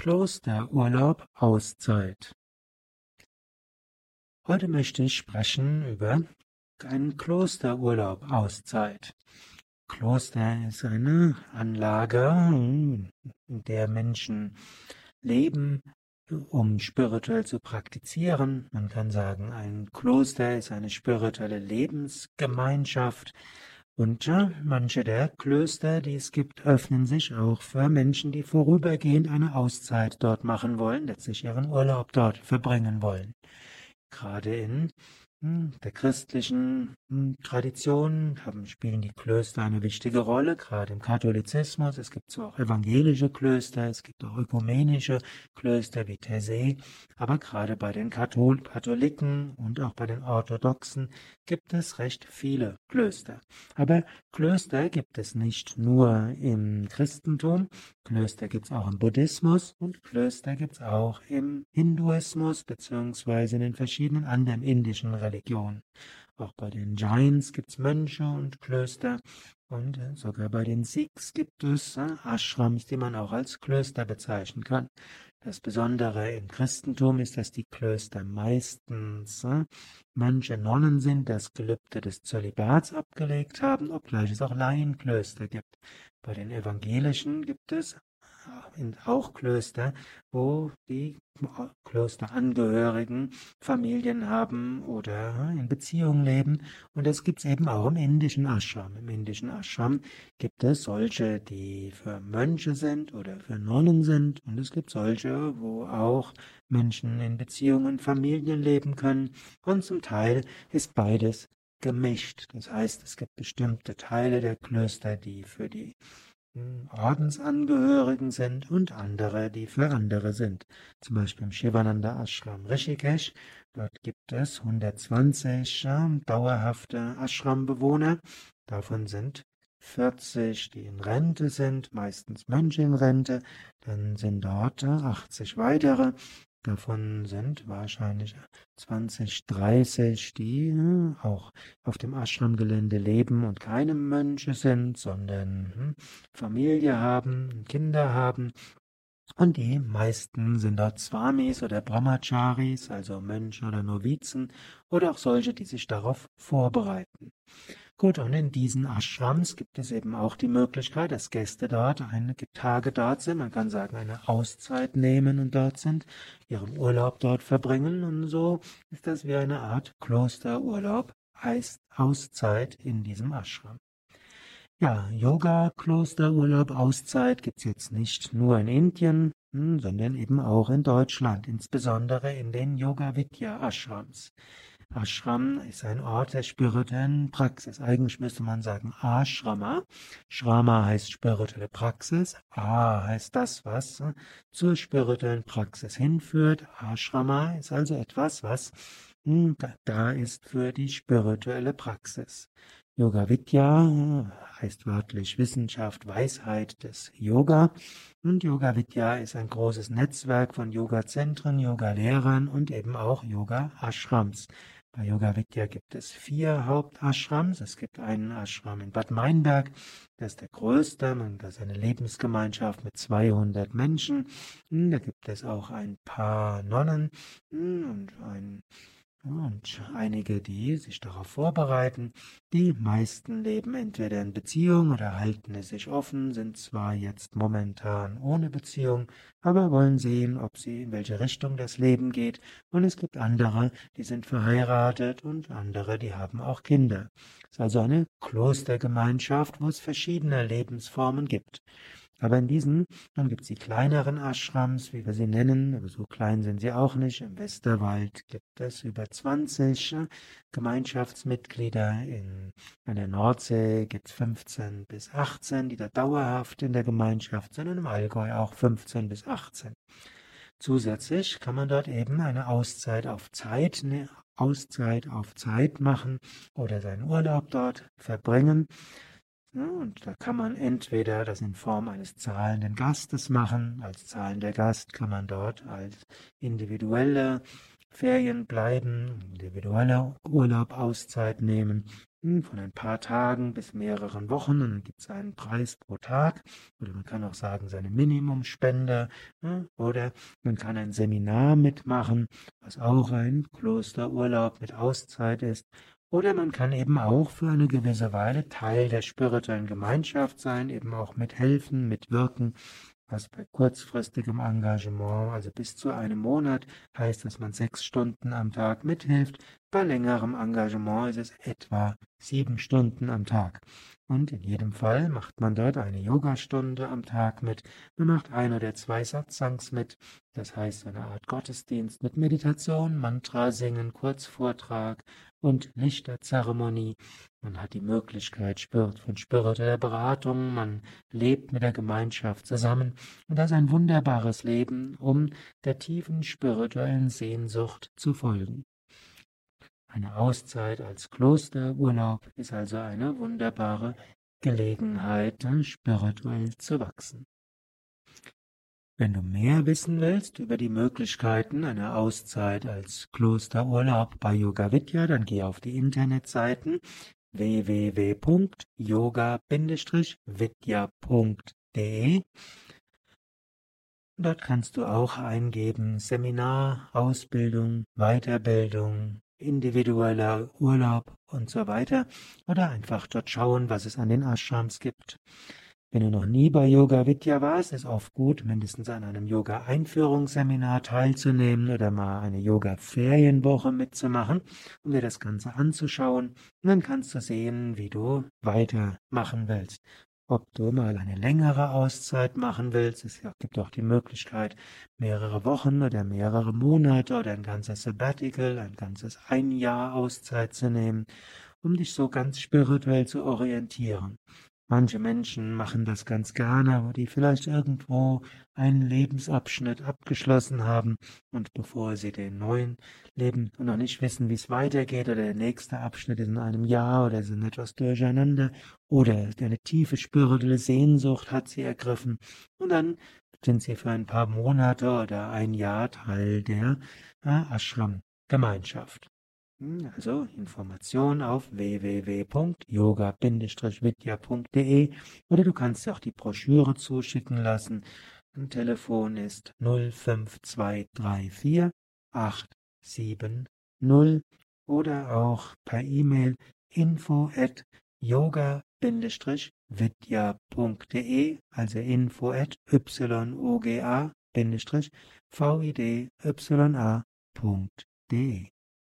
Klosterurlaub Auszeit. Heute möchte ich sprechen über einen Klosterurlaub Auszeit. Kloster ist eine Anlage, in der Menschen leben, um spirituell zu praktizieren. Man kann sagen, ein Kloster ist eine spirituelle Lebensgemeinschaft, und ja, manche der Klöster, die es gibt, öffnen sich auch für Menschen, die vorübergehend eine Auszeit dort machen wollen, letztlich ihren Urlaub dort verbringen wollen. Gerade in der christlichen hm, Tradition haben, spielen die Klöster eine wichtige Rolle, gerade im Katholizismus. Es gibt zwar auch evangelische Klöster, es gibt auch ökumenische Klöster wie Taizé, aber gerade bei den Kathol Katholiken und auch bei den Orthodoxen gibt es recht viele Klöster. Aber Klöster gibt es nicht nur im Christentum, Klöster gibt es auch im Buddhismus und Klöster gibt es auch im Hinduismus beziehungsweise in den verschiedenen anderen indischen Religion. Auch bei den Jains gibt es Mönche und Klöster und äh, sogar bei den Sikhs gibt es äh, Ashrams, die man auch als Klöster bezeichnen kann. Das Besondere im Christentum ist, dass die Klöster meistens äh, Mönche, Nonnen sind, das Gelübde des Zölibats abgelegt haben, obgleich es auch Laienklöster gibt. Bei den Evangelischen gibt es auch Klöster, wo die Klosterangehörigen Familien haben oder in Beziehungen leben. Und das gibt es eben auch im indischen Ashram. Im indischen Ashram gibt es solche, die für Mönche sind oder für Nonnen sind. Und es gibt solche, wo auch Menschen in Beziehungen, Familien leben können. Und zum Teil ist beides gemischt. Das heißt, es gibt bestimmte Teile der Klöster, die für die Ordensangehörigen sind und andere, die für andere sind. Zum Beispiel im Shivananda Ashram Rishikesh. Dort gibt es 120 dauerhafte Ashram-Bewohner. Davon sind 40, die in Rente sind, meistens Mönche in Rente. Dann sind dort 80 weitere Davon sind wahrscheinlich 20, 30, die hm, auch auf dem Ashram-Gelände leben und keine Mönche sind, sondern hm, Familie haben, Kinder haben. Und die meisten sind dort Swamis oder Brahmacharis, also Mönche oder Novizen, oder auch solche, die sich darauf vorbereiten. Gut, und in diesen Ashrams gibt es eben auch die Möglichkeit, dass Gäste dort einige Tage dort sind. Man kann sagen, eine Auszeit nehmen und dort sind, ihren Urlaub dort verbringen. Und so ist das wie eine Art Klosterurlaub, heißt Auszeit in diesem Ashram. Ja, Yoga, Klosterurlaub, Auszeit gibt's jetzt nicht nur in Indien, hm, sondern eben auch in Deutschland, insbesondere in den Yoga Vidya Ashrams. Ashram ist ein Ort der spirituellen Praxis. Eigentlich müsste man sagen Ashrama. Shrama heißt spirituelle Praxis. A heißt das, was zur spirituellen Praxis hinführt. Ashrama ist also etwas, was hm, da ist für die spirituelle Praxis. Yoga Vidya heißt wörtlich Wissenschaft, Weisheit des Yoga. Und Yoga Vidya ist ein großes Netzwerk von Yoga-Zentren, Yoga-Lehrern und eben auch Yoga-Ashrams. Bei Yoga Vidya gibt es vier Hauptashrams. Es gibt einen Ashram in Bad Meinberg, das ist der größte, das ist eine Lebensgemeinschaft mit 200 Menschen. Da gibt es auch ein paar Nonnen und ein und einige, die sich darauf vorbereiten, die meisten leben entweder in Beziehung oder halten es sich offen, sind zwar jetzt momentan ohne Beziehung, aber wollen sehen, ob sie in welche Richtung das Leben geht. Und es gibt andere, die sind verheiratet und andere, die haben auch Kinder. Es ist also eine Klostergemeinschaft, wo es verschiedene Lebensformen gibt. Aber in diesen, dann gibt es die kleineren Ashrams, wie wir sie nennen, aber so klein sind sie auch nicht. Im Westerwald gibt es über 20 Gemeinschaftsmitglieder. In, an der Nordsee gibt es 15 bis 18, die da dauerhaft in der Gemeinschaft sind und im Allgäu auch 15 bis 18. Zusätzlich kann man dort eben eine Auszeit auf Zeit, eine Auszeit auf Zeit machen oder seinen Urlaub dort verbringen. Und da kann man entweder das in Form eines zahlenden Gastes machen. Als zahlender Gast kann man dort als individuelle Ferien bleiben, individuelle Urlaub, Auszeit nehmen. hm, von ein paar Tagen bis mehreren Wochen. Dann gibt es einen Preis pro Tag. Oder man kann auch sagen, seine Minimumspende. Hm, oder man kann ein Seminar mitmachen, was auch ein Klosterurlaub mit Auszeit ist. Oder man kann eben auch für eine gewisse Weile Teil der spirituellen Gemeinschaft sein, eben auch mithelfen, mitwirken was bei kurzfristigem Engagement, also bis zu einem Monat, heißt, dass man sechs Stunden am Tag mithilft. Bei längerem Engagement ist es etwa sieben Stunden am Tag. Und in jedem Fall macht man dort eine Yogastunde am Tag mit. Man macht ein oder zwei Satsangs mit. Das heißt eine Art Gottesdienst mit Meditation, Mantra singen, Kurzvortrag und Lichterzeremonie. Man hat die Möglichkeit von spiritueller Beratung, man lebt mit der Gemeinschaft zusammen und das ist ein wunderbares Leben, um der tiefen spirituellen Sehnsucht zu folgen. Eine Auszeit als Klosterurlaub ist also eine wunderbare Gelegenheit, spirituell zu wachsen. Wenn du mehr wissen willst über die Möglichkeiten einer Auszeit als Klosterurlaub bei Yoga Vidya, dann geh auf die Internetseiten www.yoga-vidya.de. Dort kannst du auch eingeben Seminar, Ausbildung, Weiterbildung, individueller Urlaub und so weiter oder einfach dort schauen, was es an den Ashrams gibt. Wenn du noch nie bei Yoga Vidya warst, ist oft gut, mindestens an einem Yoga-Einführungsseminar teilzunehmen oder mal eine Yoga-Ferienwoche mitzumachen, um dir das Ganze anzuschauen. Und dann kannst du sehen, wie du weitermachen willst. Ob du mal eine längere Auszeit machen willst, es gibt auch die Möglichkeit, mehrere Wochen oder mehrere Monate oder ein ganzes Sabbatical, ein ganzes ein Jahr Auszeit zu nehmen, um dich so ganz spirituell zu orientieren. Manche Menschen machen das ganz gerne, aber die vielleicht irgendwo einen Lebensabschnitt abgeschlossen haben und bevor sie den neuen leben und noch nicht wissen, wie es weitergeht oder der nächste Abschnitt ist in einem Jahr oder sind etwas durcheinander oder eine tiefe spirituelle Sehnsucht hat sie ergriffen und dann sind sie für ein paar Monate oder ein Jahr Teil der äh, Ashram-Gemeinschaft. Also Information auf www.yoga-vidya.de oder du kannst auch die Broschüre zuschicken lassen. Ein Telefon ist 05234 870 oder auch per E-Mail info at yoga-vidya.de, also info at yoga-vidya.de.